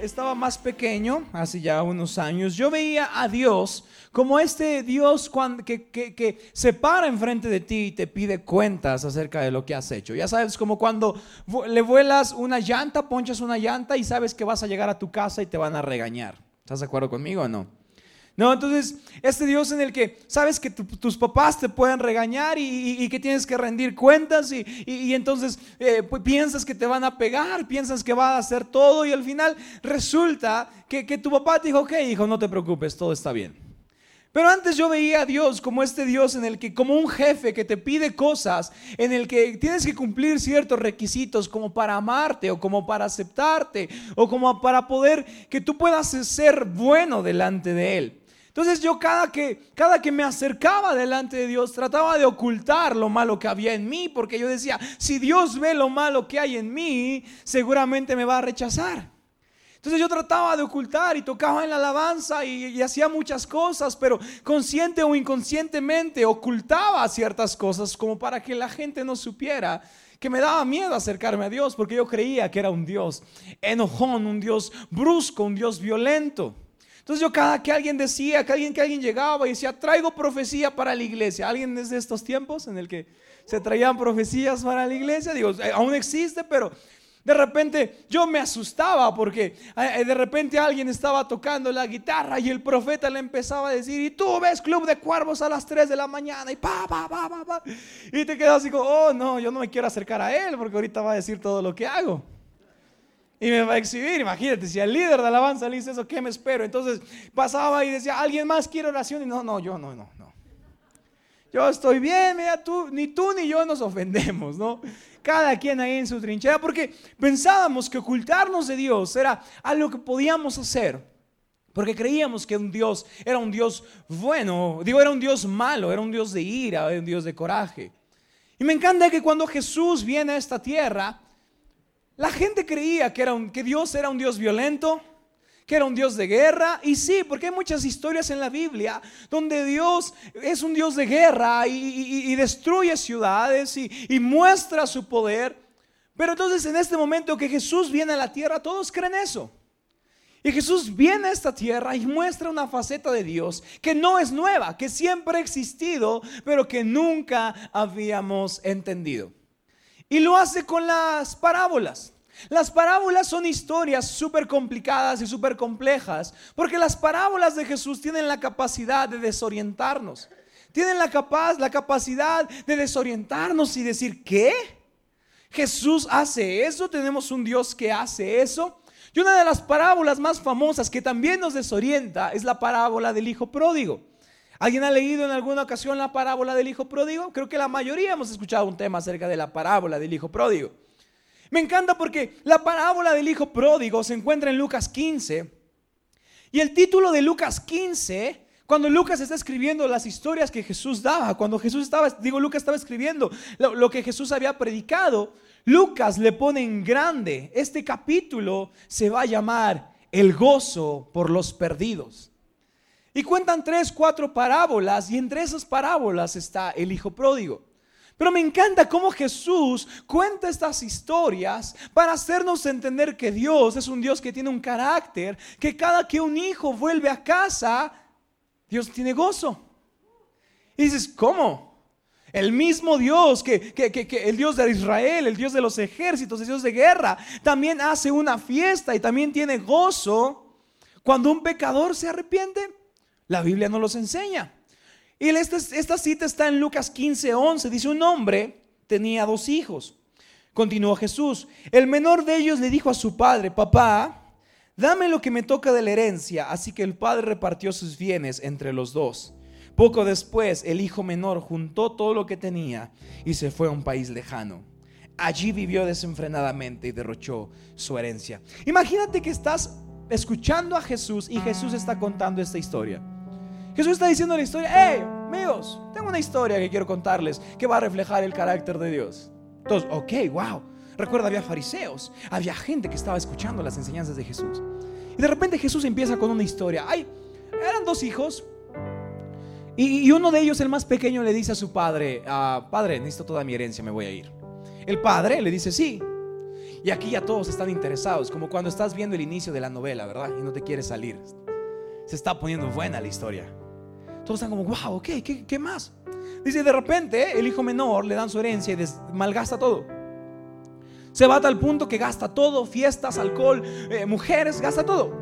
Estaba más pequeño, hace ya unos años, yo veía a Dios como este Dios que, que, se para enfrente de ti y te pide cuentas acerca de lo que has hecho. Ya sabes, como cuando le vuelas una llanta, ponchas una llanta y sabes que vas a llegar a tu casa y te van a regañar. ¿Estás de acuerdo conmigo o no? No, entonces, este Dios en el que sabes que tus papás te pueden regañar y, que tienes que rendir cuentas y, entonces eh, piensas que te van a pegar, piensas que va a hacer todo y al final resulta que, que tu papá te dijo, ok, hijo, no te preocupes, todo está bien. Pero antes yo veía a Dios como este Dios en el que, como un jefe que te pide cosas, en el que tienes que cumplir ciertos requisitos como para amarte o como para aceptarte o como para poder que tú puedas ser bueno delante de Él. Entonces yo cada que, cada que me acercaba delante de Dios trataba de ocultar lo malo que había en mí, porque yo decía, si Dios ve lo malo que hay en mí, seguramente me va a rechazar. Entonces yo trataba de ocultar y tocaba en la alabanza y, hacía muchas cosas, pero consciente o inconscientemente ocultaba ciertas cosas como para que la gente no supiera que me daba miedo acercarme a Dios porque yo creía que era un Dios enojón, un Dios brusco, un Dios violento. Entonces yo cada que alguien decía, que alguien que alguien llegaba y decía, traigo profecía para la iglesia. ¿Alguien es de estos tiempos en el que se traían profecías para la iglesia? Digo, eh, aún existe, pero de repente yo me asustaba porque eh, de repente alguien estaba tocando la guitarra y el profeta le empezaba a decir, y tú ves Club de Cuervos a las 3 de la mañana y pa, pa, pa, pa, pa. Y te quedas así como, oh no, yo no me quiero acercar a él porque ahorita va a decir todo lo que hago. Y me va a exhibir, imagínate, si el líder de alabanza le dice eso, ¿qué me espero? Entonces pasaba y decía, ¿alguien más quiere oración? Y no, no, yo no, no, no. Yo estoy bien, mira, tú, ni tú ni yo nos ofendemos, ¿no? cada quien ahí en su trinchera, porque pensábamos que ocultarnos de Dios era algo que podíamos hacer. Porque creíamos que un Dios era un Dios bueno, digo, era un Dios malo, era un Dios de ira, era un Dios de coraje. Y me encanta que cuando Jesús viene a esta tierra, la gente creía que, era que Dios era un Dios violento, que era un Dios de guerra. Y sí, porque hay muchas historias en la Biblia donde Dios es un Dios de guerra y, destruye ciudades y, muestra su poder. Pero entonces en este momento que Jesús viene a la tierra, todos creen eso. Y Jesús viene a esta tierra y muestra una faceta de Dios que no es nueva, que siempre ha existido, pero que nunca habíamos entendido. Y lo hace con las parábolas. Las parábolas son historias súper complicadas y súper complejas, porque las parábolas de Jesús tienen la capacidad de desorientarnos. Tienen la, la capacidad de desorientarnos y decir, ¿qué? ¿Jesús hace eso? ¿Tenemos un Dios que hace eso? Y una de las parábolas más famosas que también nos desorienta es la parábola del Hijo Pródigo. ¿Alguien ha leído en alguna ocasión la parábola del Hijo Pródigo? Creo que la mayoría hemos escuchado un tema acerca de la parábola del Hijo Pródigo. Me encanta porque la parábola del hijo pródigo se encuentra en Lucas 15. Y el título de Lucas 15, cuando Lucas está escribiendo las historias que Jesús daba, cuando Jesús estaba, digo, Lucas estaba escribiendo lo, que Jesús había predicado, Lucas le pone en grande, este capítulo se va a llamar El gozo por los perdidos. Y cuentan tres, cuatro parábolas y entre esas parábolas está el hijo pródigo. Pero me encanta cómo Jesús cuenta estas historias para hacernos entender que Dios es un Dios que tiene un carácter, que cada que un hijo vuelve a casa, Dios tiene gozo. Y dices, ¿cómo? El mismo Dios que, el Dios de Israel, el Dios de los ejércitos, el Dios de guerra, también hace una fiesta y también tiene gozo cuando un pecador se arrepiente. La Biblia no los enseña. Y esta, cita está en Lucas 15, 11. Dice, un hombre tenía dos hijos. Continuó Jesús. El menor de ellos le dijo a su padre, papá, dame lo que me toca de la herencia. Así que el padre repartió sus bienes entre los dos. Poco después, el hijo menor juntó todo lo que tenía y se fue a un país lejano. Allí vivió desenfrenadamente y derrochó su herencia. Imagínate que estás escuchando a Jesús y Jesús está contando esta historia. Jesús está diciendo la historia, hey, amigos, tengo una historia que quiero contarles que va a reflejar el carácter de Dios. Entonces, ok, wow. Recuerda, había fariseos, había gente que estaba escuchando las enseñanzas de Jesús. Y de repente Jesús empieza con una historia. Ay, eran dos hijos. Y, uno de ellos, el más pequeño, le dice a su padre, ah, padre, necesito toda mi herencia, me voy a ir. El padre le dice, sí. Y aquí ya todos están interesados, como cuando estás viendo el inicio de la novela, ¿verdad? Y no te quieres salir. Se está poniendo buena la historia. Todos están como, wow, ok, ¿qué, qué más? Dice, de repente el hijo menor le dan su herencia y malgasta todo. Se va a tal punto que gasta todo, fiestas, alcohol, eh, mujeres, gasta todo.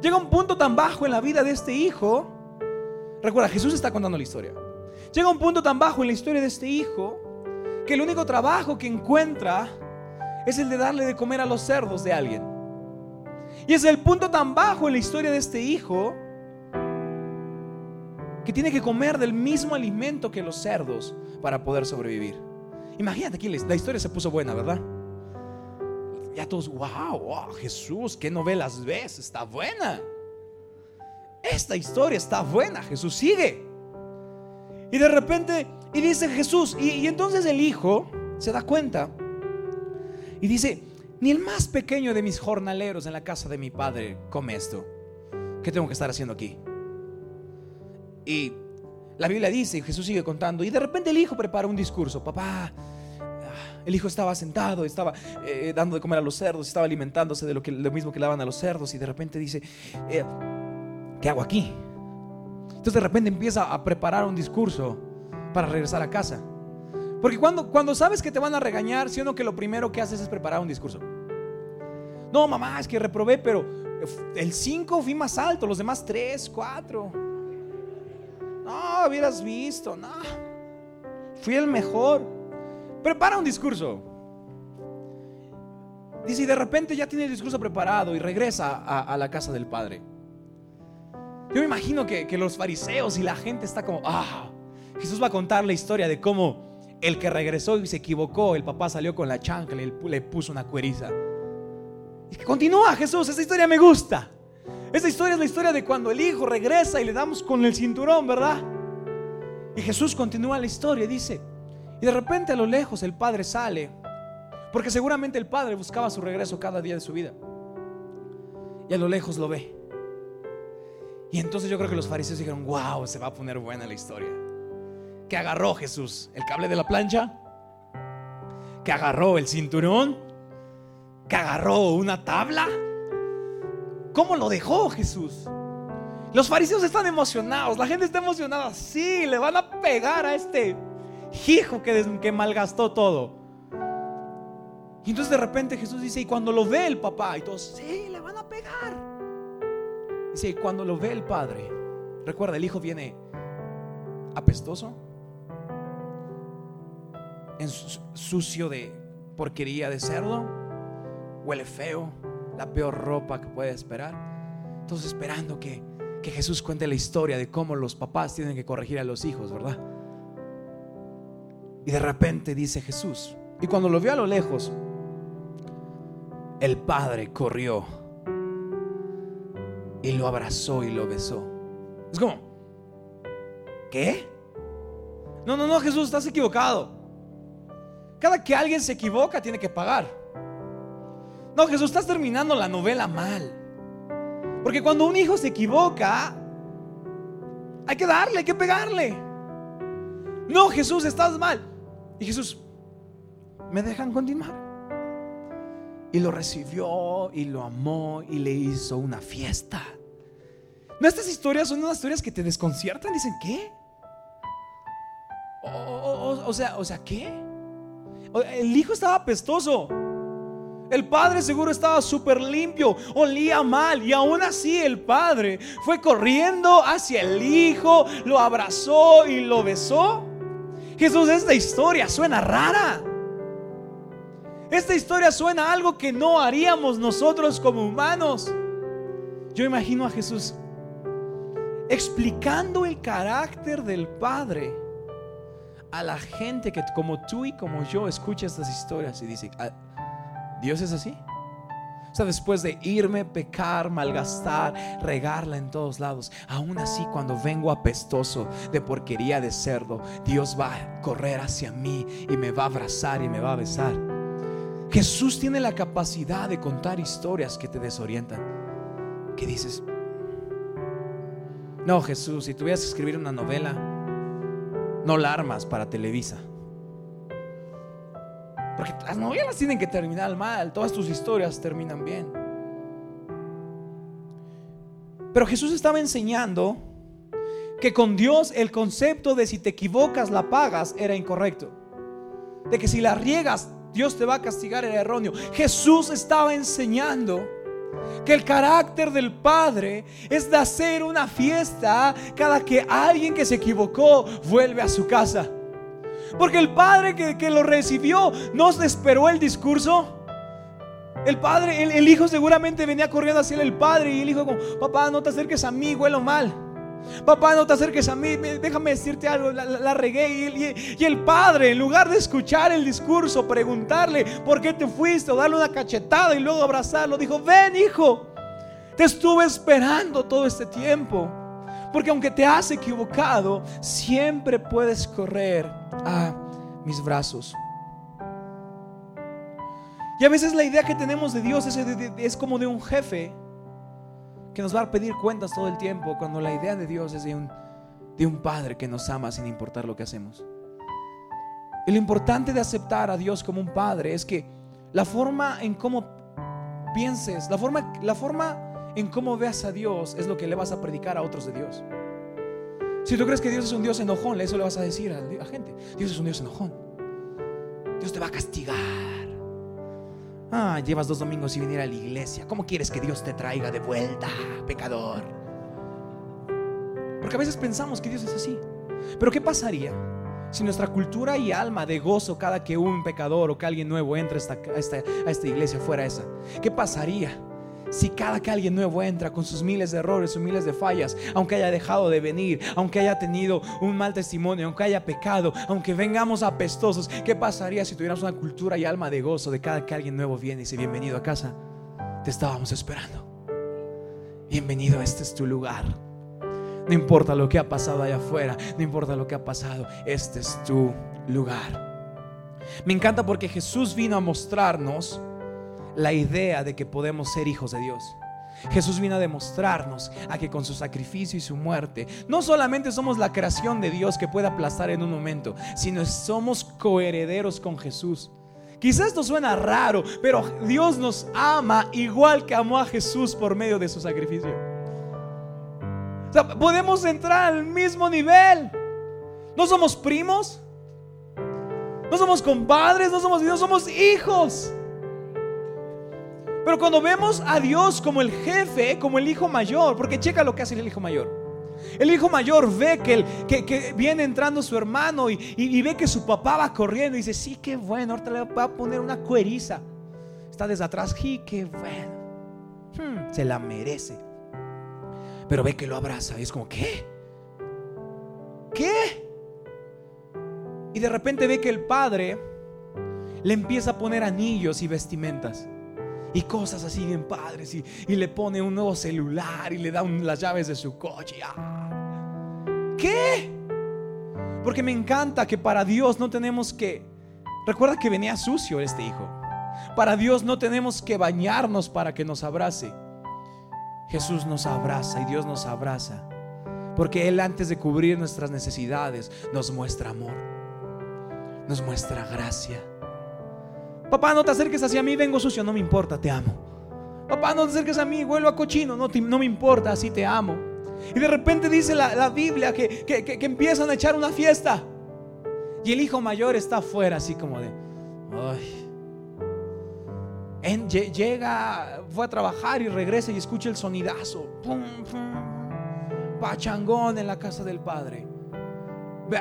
Llega un punto tan bajo en la vida de este hijo. Recuerda, Jesús está contando la historia. Llega un punto tan bajo en la historia de este hijo que el único trabajo que encuentra es el de darle de comer a los cerdos de alguien. Y es el punto tan bajo en la historia de este hijo que tiene que comer del mismo alimento que los cerdos para poder sobrevivir. Imagínate aquí, la historia se puso buena, ¿verdad? Ya todos, wow, wow, Jesús, ¿qué novelas ves? Está buena. Esta historia está buena, Jesús sigue. Y de repente, y dice Jesús, y, y entonces el hijo se da cuenta y dice, ni el más pequeño de mis jornaleros en la casa de mi padre come esto. ¿Qué tengo que estar haciendo aquí? Y la Biblia dice, Jesús sigue contando, y de repente el hijo prepara un discurso, papá, ah, el hijo estaba sentado, estaba eh, dando de comer a los cerdos, estaba alimentándose de lo, que, lo mismo que daban a los cerdos, y de repente dice, eh, ¿qué hago aquí? Entonces de repente empieza a preparar un discurso para regresar a casa. Porque cuando, cuando sabes que te van a regañar, si no que lo primero que haces es preparar un discurso. No, mamá, es que reprobé, pero el 5 fui más alto, los demás 3, 4. No, hubieras visto, no. Fui el mejor. Prepara un discurso. Dice, y de repente ya tiene el discurso preparado y regresa a, la casa del Padre. Yo me imagino que, los fariseos y la gente está como, ah, Jesús va a contar la historia de cómo el que regresó y se equivocó, el papá salió con la chancla y le puso una cueriza. Y que continúa Jesús, esa historia me gusta. Esa historia es la historia de cuando el hijo regresa y le damos con el cinturón, ¿verdad? Y Jesús continúa la historia, dice, y de repente a lo lejos el padre sale, porque seguramente el padre buscaba su regreso cada día de su vida. Y a lo lejos lo ve. Y entonces yo creo que los fariseos dijeron, wow, se va a poner buena la historia. Que agarró Jesús el cable de la plancha, que agarró el cinturón, que agarró una tabla ¿Cómo lo dejó Jesús? Los fariseos están emocionados, la gente está emocionada. Sí, le van a pegar a este hijo que, que malgastó todo. Y entonces de repente Jesús dice, y cuando lo ve el papá, y todos, sí, le van a pegar. Dice, y cuando lo ve el padre, recuerda, el hijo viene apestoso, en sucio de porquería de cerdo, huele feo la peor ropa que puede esperar. Entonces esperando que, que Jesús cuente la historia de cómo los papás tienen que corregir a los hijos, ¿verdad? Y de repente dice Jesús, y cuando lo vio a lo lejos, el padre corrió y lo abrazó y lo besó. Es como, ¿qué? No, no, no, Jesús, estás equivocado. Cada que alguien se equivoca tiene que pagar. No, Jesús, estás terminando la novela mal. Porque cuando un hijo se equivoca, hay que darle, hay que pegarle. No, Jesús, estás mal. Y Jesús, ¿me dejan continuar? Y lo recibió y lo amó y le hizo una fiesta. No, estas historias son unas historias que te desconciertan. Dicen, ¿qué? O, sea, sea, ¿qué? El hijo estaba apestoso. El padre seguro estaba súper limpio, olía mal y aún así el padre fue corriendo hacia el hijo, lo abrazó y lo besó. Jesús, esta historia suena rara. Esta historia suena algo que no haríamos nosotros como humanos. Yo imagino a Jesús explicando el carácter del Padre a la gente que como tú y como yo escucha estas historias y dice, ah, Dios es así. O sea, después de irme, pecar, malgastar, regarla en todos lados, aún así cuando vengo apestoso de porquería de cerdo, Dios va a correr hacia mí y me va a abrazar y me va a besar. Jesús tiene la capacidad de contar historias que te desorientan. que dices, no Jesús, si tuvieras que escribir una novela, no la armas para Televisa. Porque las novelas tienen que terminar mal, todas tus historias terminan bien. Pero Jesús estaba enseñando que con Dios el concepto de si te equivocas la pagas era incorrecto. De que si la riegas Dios te va a castigar era erróneo. Jesús estaba enseñando que el carácter del Padre es de hacer una fiesta cada que alguien que se equivocó vuelve a su casa. Porque el Padre que, lo recibió no esperó el discurso. El padre, el, hijo seguramente venía corriendo hacia el padre y el hijo como, papá, no te acerques a mí, huelo mal. Papá, no te acerques a mí, déjame decirte algo, la, regué. Y, el padre, en lugar de escuchar el discurso, preguntarle por qué te fuiste o darle una cachetada y luego abrazarlo, dijo, ven hijo, te estuve esperando todo este tiempo. Porque aunque te has equivocado, siempre puedes correr a mis brazos. Y a veces la idea que tenemos de Dios es, es como de un jefe que nos va a pedir cuentas todo el tiempo, cuando la idea de Dios es de un, de un Padre que nos ama sin importar lo que hacemos. Y lo importante de aceptar a Dios como un Padre es que la forma en cómo pienses, la forma, la forma en cómo veas a Dios es lo que le vas a predicar a otros de Dios. Si tú crees que Dios es un Dios enojón, eso le vas a decir a la gente. Dios es un Dios enojón. Dios te va a castigar. Ah, llevas dos domingos sin venir a la iglesia. ¿Cómo quieres que Dios te traiga de vuelta, pecador? Porque a veces pensamos que Dios es así. Pero ¿qué pasaría si nuestra cultura y alma de gozo cada que un pecador o que alguien nuevo esta, a esta iglesia fuera esa? ¿Qué pasaría? Si cada que alguien nuevo entra con sus miles de errores, sus miles de fallas, aunque haya dejado de venir, aunque haya tenido un mal testimonio, aunque haya pecado, aunque vengamos apestosos, ¿qué pasaría si tuviéramos una cultura y alma de gozo de cada que alguien nuevo viene y dice bienvenido a casa? Te estábamos esperando. Bienvenido, este es tu lugar. No importa lo que ha pasado allá afuera, no importa lo que ha pasado, este es tu lugar. Me encanta porque Jesús vino a mostrarnos la idea de que podemos ser hijos de Dios. Jesús vino a demostrarnos a que con su sacrificio y su muerte no solamente somos la creación de Dios que puede aplastar en un momento, sino somos coherederos con Jesús. Quizás esto suena raro, pero Dios nos ama igual que amó a Jesús por medio de su sacrificio. podemos entrar al mismo nivel. No somos primos, no somos compadres, no somos, no somos hijos. Pero cuando vemos a Dios como el jefe, como el hijo mayor, porque checa lo que hace el hijo mayor. El hijo mayor ve que, viene entrando su hermano y, ve que su papá va corriendo y dice, sí, qué bueno, ahorita le va a poner una cueriza. Está desde atrás, sí, qué bueno. Hmm, se la merece. Pero ve que lo abraza y es como, ¿qué? ¿Qué? Y de repente ve que el padre le empieza a poner anillos y vestimentas y cosas así bien padres. Y, le pone un nuevo celular y le da las llaves de su coche. Ah. ¿Qué? Porque me encanta que para Dios no tenemos que... Recuerda que venía sucio este hijo. Para Dios no tenemos que bañarnos para que nos abrace. Jesús nos abraza y Dios nos abraza. Porque Él antes de cubrir nuestras necesidades nos muestra amor. Nos muestra gracia Papá, no te acerques hacia mí, vengo sucio, no me importa, te amo. Papá, no te acerques a mí, vuelvo a cochino, no, no me importa, así te amo. Y de repente dice la, Biblia que, que, empiezan a echar una fiesta. Y el hijo mayor está afuera, así como de, ay. llega, fue a trabajar y regresa y escucha el sonidazo. Pum, Pachangón en la casa del padre.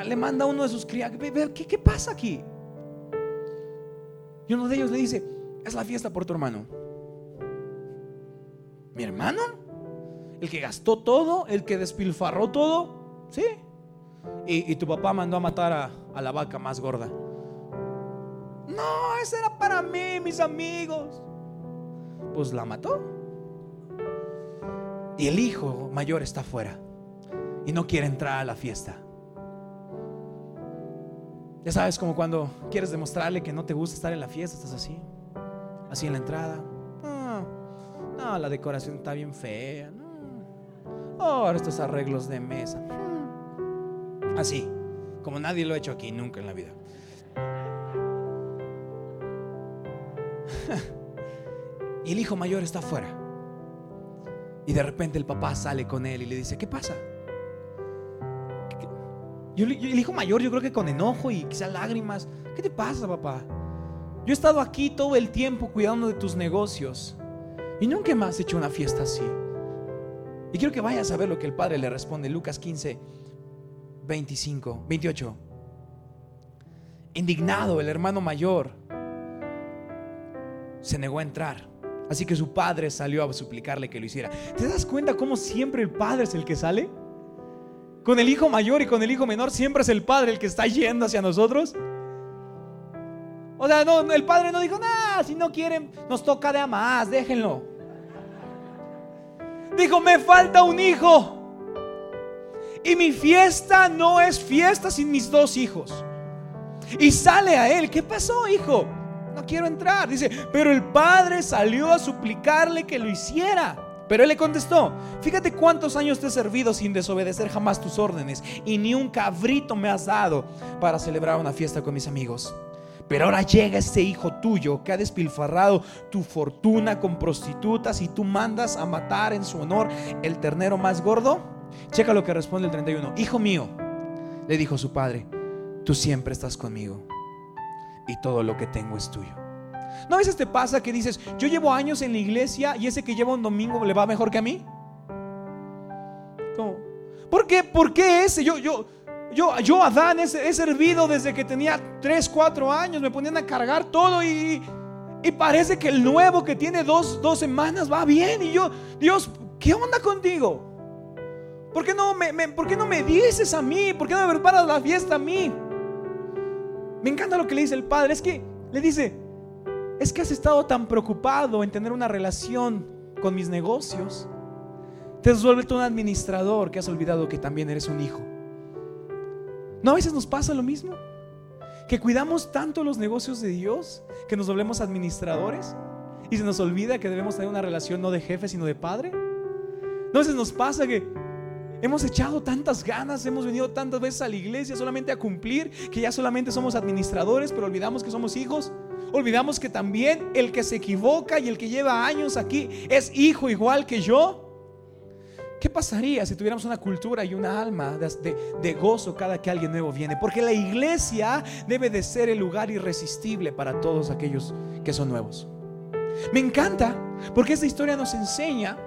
Le manda uno de sus criados. ¿qué, ¿Qué pasa aquí? Y uno de ellos le dice, es la fiesta por tu hermano. ¿Mi hermano? ¿El que gastó todo? ¿El que despilfarró todo? Sí. Y, tu papá mandó a matar a, la vaca más gorda. No, esa era para mí, mis amigos. Pues la mató. Y el hijo mayor está afuera y no quiere entrar a la fiesta. Ya sabes, como cuando quieres demostrarle que no te gusta estar en la fiesta, estás así, así en la entrada. No, no, la decoración está bien fea. No. Ahora estos arreglos de mesa. Así, como nadie lo ha hecho aquí nunca en la vida. y el hijo mayor está afuera. Y de repente el papá sale con él y le dice, ¿qué pasa? Yo, el hijo mayor yo creo que con enojo y quizá lágrimas, ¿qué te pasa papá? Yo he estado aquí todo el tiempo cuidando de tus negocios y nunca me has hecho una fiesta así. Y quiero que vayas a ver lo que el padre le responde, Lucas 15, 25, 28. Indignado, el hermano mayor se negó a entrar. Así que su padre salió a suplicarle que lo hiciera. ¿Te das cuenta cómo siempre el padre es el que sale? Con el hijo mayor y con el hijo menor siempre es el padre el que está yendo hacia nosotros. O sea, no, el padre no dijo, nada, si no quieren, nos toca de a más, déjenlo. Dijo, me falta un hijo. Y mi fiesta no es fiesta sin mis dos hijos. Y sale a él, ¿qué pasó, hijo? No quiero entrar. Dice, pero el padre salió a suplicarle que lo hiciera. Pero él le contestó, fíjate cuántos años te he servido sin desobedecer jamás tus órdenes y ni un cabrito me has dado para celebrar una fiesta con mis amigos. Pero ahora llega este hijo tuyo que ha despilfarrado tu fortuna con prostitutas y tú mandas a matar en su honor el ternero más gordo. Checa lo que responde el 31. Hijo mío, le dijo su padre, tú siempre estás conmigo y todo lo que tengo es tuyo. ¿No a veces te pasa que dices, yo llevo años en la iglesia y ese que lleva un domingo le va mejor que a mí? ¿Cómo? ¿Por qué? ¿Por qué ese? Yo, yo, yo, yo Adán, he, he servido desde que tenía 3, 4 años, me ponían a cargar todo y, y parece que el nuevo que tiene dos, dos semanas va bien. Y yo, Dios, ¿qué onda contigo? ¿Por qué, no me, ¿Por qué no me dices a mí? ¿Por qué no me preparas la fiesta a mí? Me encanta lo que le dice el padre. Es que le dice, es que has estado tan preocupado en tener una relación con mis negocios. Te has vuelto un administrador que has olvidado que también eres un hijo. ¿No a veces nos pasa lo mismo? Que cuidamos tanto los negocios de Dios que nos volvemos administradores y se nos olvida que debemos tener una relación no de jefe sino de padre. ¿No a veces nos pasa que hemos echado tantas ganas, hemos venido tantas veces a la iglesia solamente a cumplir que ya solamente somos administradores, pero olvidamos que somos hijos? Olvidamos que también el que se equivoca y el que lleva años aquí es hijo igual que yo. ¿Qué pasaría si tuviéramos una cultura y una alma de, gozo cada que alguien nuevo viene? Porque la iglesia debe de ser el lugar irresistible para todos aquellos que son nuevos. Me encanta porque esta historia nos enseña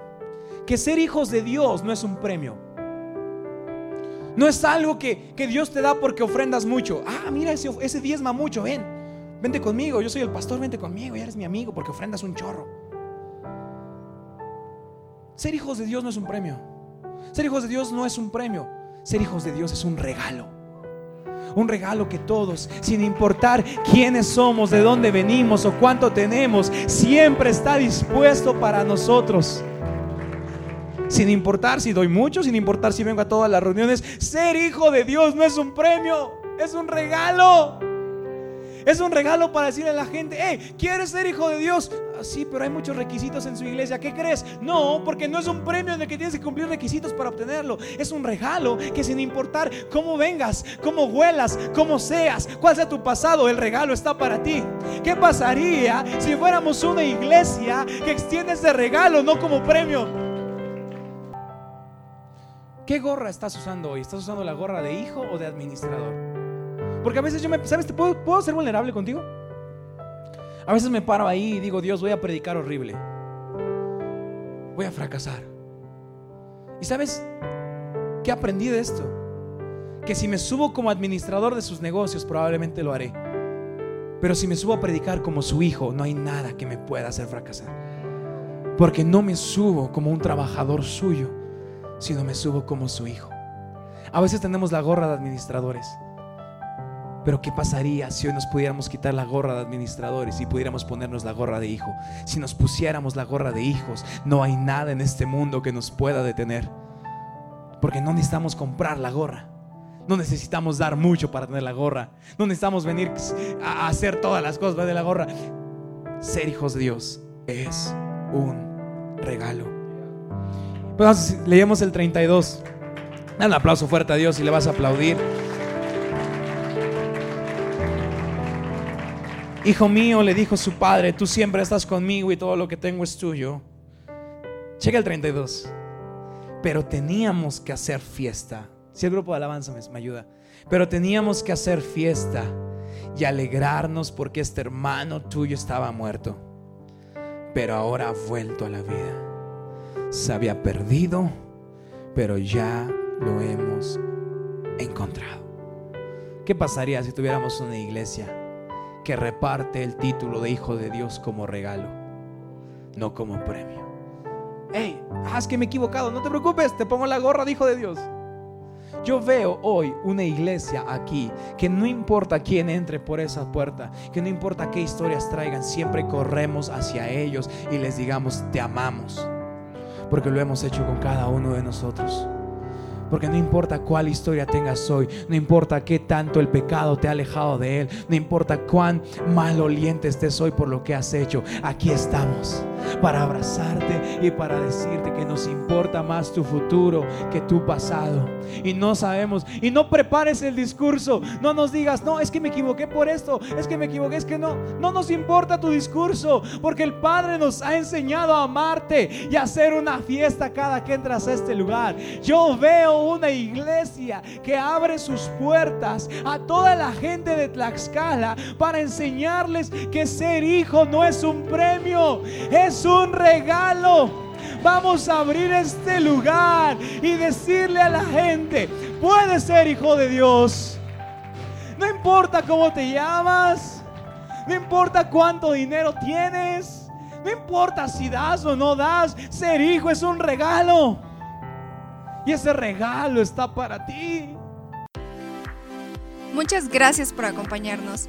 que ser hijos de Dios no es un premio. No es algo que, Dios te da porque ofrendas mucho. Ah, mira, ese, ese diezma mucho, ven. Vente conmigo, yo soy el pastor, vente conmigo, ya eres mi amigo porque ofrendas un chorro. Ser hijos de Dios no es un premio. Ser hijos de Dios no es un premio. Ser hijos de Dios es un regalo. Un regalo que todos, sin importar quiénes somos, de dónde venimos o cuánto tenemos, siempre está dispuesto para nosotros. Sin importar si doy mucho, sin importar si vengo a todas las reuniones, ser hijo de Dios no es un premio, es un regalo. Es un regalo para decirle a la gente, hey, ¿quieres ser hijo de Dios? Ah, sí, pero hay muchos requisitos en su iglesia. ¿Qué crees? No, porque no es un premio en el que tienes que cumplir requisitos para obtenerlo. Es un regalo que sin importar cómo vengas, cómo huelas, cómo seas, cuál sea tu pasado, el regalo está para ti. ¿Qué pasaría si fuéramos una iglesia que extiende ese regalo no como premio? ¿Qué gorra estás usando hoy? ¿Estás usando la gorra de hijo o de administrador? Porque a veces yo me, ¿sabes? ¿Puedo, ¿Puedo ser vulnerable contigo? A veces me paro ahí y digo, Dios, voy a predicar horrible. Voy a fracasar. ¿Y sabes qué aprendí de esto? Que si me subo como administrador de sus negocios, probablemente lo haré. Pero si me subo a predicar como su hijo, no hay nada que me pueda hacer fracasar. Porque no me subo como un trabajador suyo, sino me subo como su hijo. A veces tenemos la gorra de administradores. Pero ¿qué pasaría si hoy nos pudiéramos quitar la gorra de administradores y pudiéramos ponernos la gorra de hijo? Si nos pusiéramos la gorra de hijos, no hay nada en este mundo que nos pueda detener. Porque no necesitamos comprar la gorra. No necesitamos dar mucho para tener la gorra. No necesitamos venir a hacer todas las cosas de la gorra. Ser hijos de Dios es un regalo. Pues leemos el 32. Dan un aplauso fuerte a Dios y le vas a aplaudir. Hijo mío, le dijo su padre, tú siempre estás conmigo y todo lo que tengo es tuyo. Checa el 32. Pero teníamos que hacer fiesta. Si el grupo de alabanza me, ayuda. Pero teníamos que hacer fiesta y alegrarnos porque este hermano tuyo estaba muerto. Pero ahora ha vuelto a la vida. Se había perdido, pero ya lo hemos encontrado. ¿Qué pasaría si tuviéramos una iglesia? Que reparte el título de Hijo de Dios como regalo, no como premio. Hey, haz que me he equivocado, no te preocupes, te pongo la gorra de Hijo de Dios. Yo veo hoy una iglesia aquí que no importa quién entre por esa puerta, que no importa qué historias traigan, siempre corremos hacia ellos y les digamos, te amamos, porque lo hemos hecho con cada uno de nosotros. Porque no importa cuál historia tengas hoy, no importa qué tanto el pecado te ha alejado de Él, no importa cuán maloliente estés hoy por lo que has hecho, aquí estamos para abrazarte y para decirte que nos importa más tu futuro que tu pasado. Y no sabemos, y no prepares el discurso, no nos digas, no, es que me equivoqué por esto, es que me equivoqué, es que no, no nos importa tu discurso, porque el Padre nos ha enseñado a amarte y a hacer una fiesta cada que entras a este lugar. Yo veo una iglesia que abre sus puertas a toda la gente de Tlaxcala para enseñarles que ser hijo no es un premio, es un regalo. Vamos a abrir este lugar y decirle a la gente, puedes ser hijo de Dios. No importa cómo te llamas, no importa cuánto dinero tienes, no importa si das o no das, ser hijo es un regalo. Y ese regalo está para ti. Muchas gracias por acompañarnos.